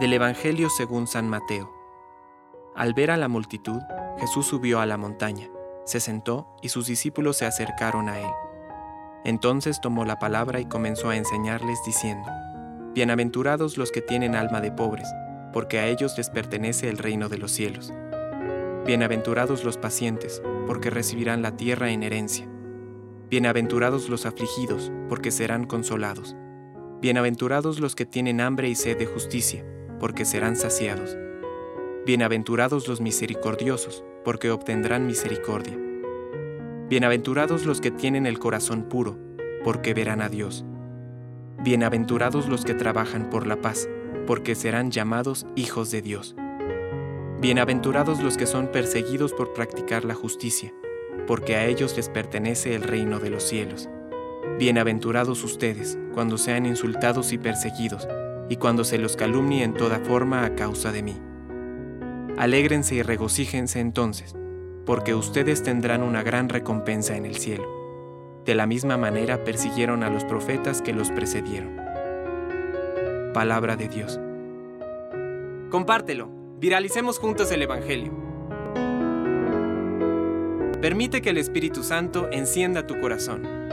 Del Evangelio según San Mateo. Al ver a la multitud, Jesús subió a la montaña, se sentó y sus discípulos se acercaron a él. Entonces tomó la palabra y comenzó a enseñarles diciendo, Bienaventurados los que tienen alma de pobres, porque a ellos les pertenece el reino de los cielos. Bienaventurados los pacientes, porque recibirán la tierra en herencia. Bienaventurados los afligidos, porque serán consolados. Bienaventurados los que tienen hambre y sed de justicia, porque serán saciados. Bienaventurados los misericordiosos, porque obtendrán misericordia. Bienaventurados los que tienen el corazón puro, porque verán a Dios. Bienaventurados los que trabajan por la paz, porque serán llamados hijos de Dios. Bienaventurados los que son perseguidos por practicar la justicia, porque a ellos les pertenece el reino de los cielos. Bienaventurados ustedes cuando sean insultados y perseguidos, y cuando se los calumnie en toda forma a causa de mí. Alégrense y regocíjense entonces, porque ustedes tendrán una gran recompensa en el cielo. De la misma manera persiguieron a los profetas que los precedieron. Palabra de Dios. Compártelo, viralicemos juntos el Evangelio. Permite que el Espíritu Santo encienda tu corazón